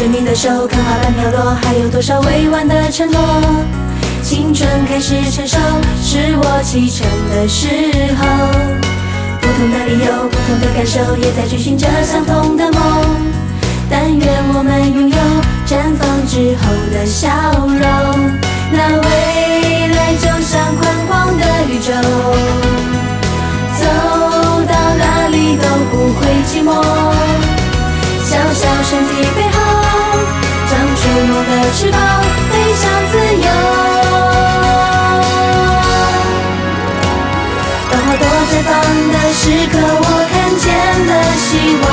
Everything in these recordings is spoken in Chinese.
牵着你的手，看花瓣飘落，还有多少未完的承诺？青春开始成熟，是我启程的时候。不同的理由，不同的感受，也在追寻着相同的梦。但愿我们拥有翅膀，飞向自由。当花朵绽放的时刻，我看见了希望，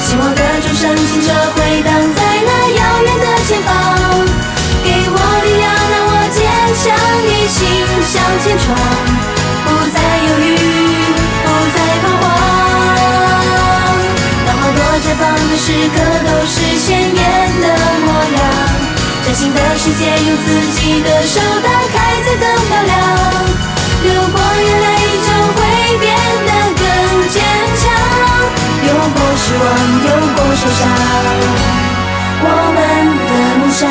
希望的钟声清澈回荡在世界用自己的手打开，才更漂亮。流过眼泪，就会变得更坚强。有过失望，有过受伤，我们的梦想。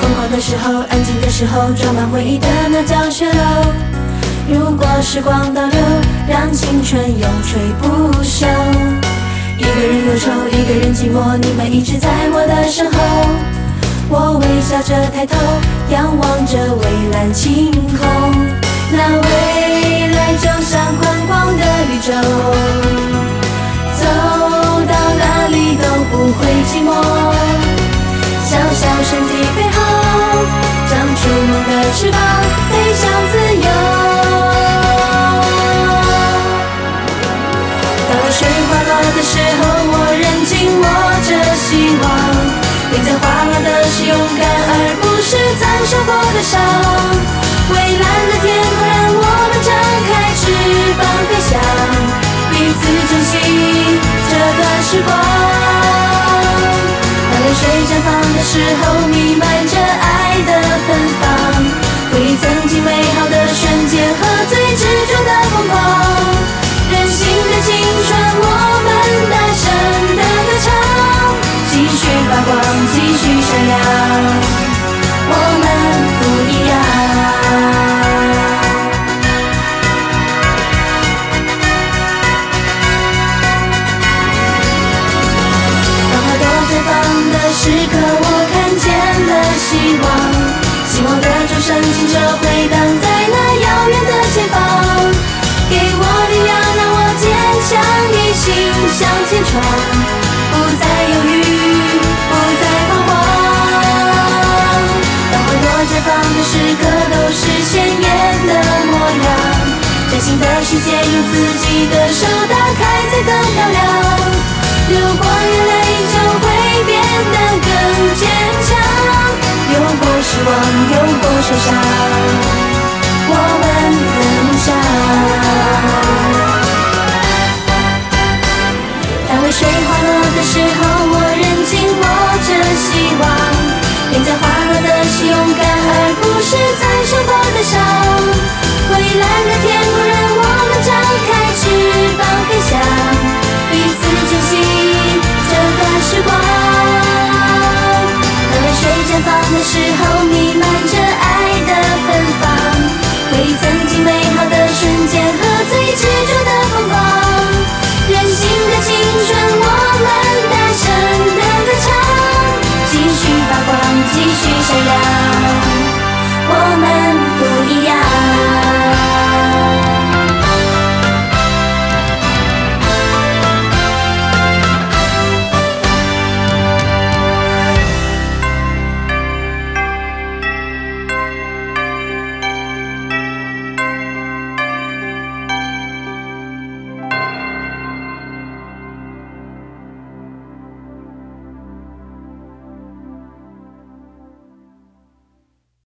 疯狂的时候，安静的时候，装满回忆的那叫血流。如果时光倒流，让青春永垂不朽。一个人忧愁，一个人寂寞，你们一直在我的身后。我微笑着抬头，仰望着蔚蓝晴空。花落的是勇敢，而不是曾受过的伤。蔚蓝的天空让我们张开翅膀飞翔，彼此珍惜这段时光。当泪水绽放的时候，弥漫着爱的芬芳，回忆曾经美好向前闯，不再犹豫，不再彷徨。当花朵绽放的时刻，都是鲜艳的模样，崭新的世界用自己的手打开，才更漂亮。流过眼泪，就会变得更坚强。有过失望，有过受伤，我们当